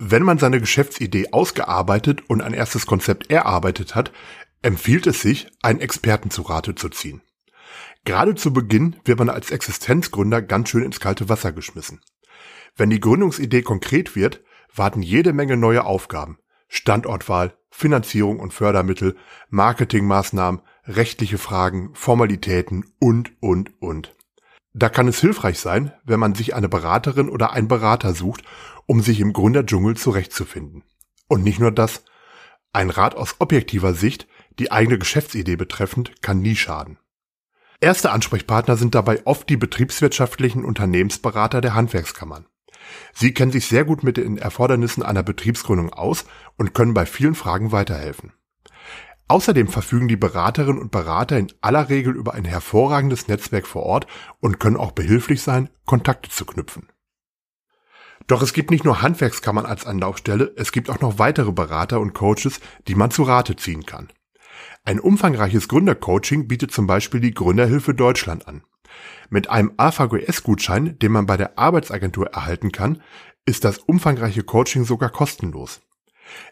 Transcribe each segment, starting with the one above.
Wenn man seine Geschäftsidee ausgearbeitet und ein erstes Konzept erarbeitet hat, empfiehlt es sich, einen Experten zu Rate zu ziehen. Gerade zu Beginn wird man als Existenzgründer ganz schön ins kalte Wasser geschmissen. Wenn die Gründungsidee konkret wird, warten jede Menge neue Aufgaben. Standortwahl, Finanzierung und Fördermittel, Marketingmaßnahmen, rechtliche Fragen, Formalitäten und, und, und. Da kann es hilfreich sein, wenn man sich eine Beraterin oder einen Berater sucht, um sich im Gründerdschungel zurechtzufinden. Und nicht nur das, ein Rat aus objektiver Sicht, die eigene Geschäftsidee betreffend, kann nie schaden. Erste Ansprechpartner sind dabei oft die betriebswirtschaftlichen Unternehmensberater der Handwerkskammern. Sie kennen sich sehr gut mit den Erfordernissen einer Betriebsgründung aus und können bei vielen Fragen weiterhelfen. Außerdem verfügen die Beraterinnen und Berater in aller Regel über ein hervorragendes Netzwerk vor Ort und können auch behilflich sein, Kontakte zu knüpfen. Doch es gibt nicht nur Handwerkskammern als Anlaufstelle, es gibt auch noch weitere Berater und Coaches, die man zu Rate ziehen kann. Ein umfangreiches Gründercoaching bietet zum Beispiel die Gründerhilfe Deutschland an. Mit einem AVGS-Gutschein, den man bei der Arbeitsagentur erhalten kann, ist das umfangreiche Coaching sogar kostenlos.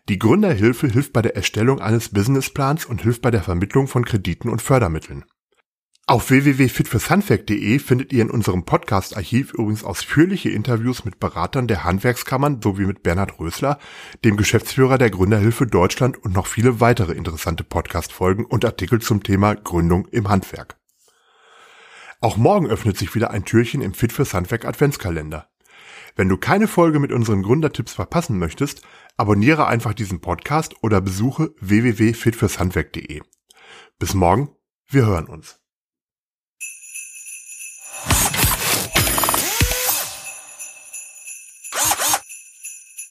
Die Gründerhilfe hilft bei der Erstellung eines Businessplans und hilft bei der Vermittlung von Krediten und Fördermitteln. Auf www.fitfürshandwerk.de findet ihr in unserem Podcast-Archiv übrigens ausführliche Interviews mit Beratern der Handwerkskammern sowie mit Bernhard Rösler, dem Geschäftsführer der Gründerhilfe Deutschland und noch viele weitere interessante Podcast-Folgen und Artikel zum Thema Gründung im Handwerk. Auch morgen öffnet sich wieder ein Türchen im Fit fürs Handwerk Adventskalender. Wenn du keine Folge mit unseren Gründertipps verpassen möchtest, abonniere einfach diesen Podcast oder besuche www.fitfürshandwerk.de. Bis morgen, wir hören uns.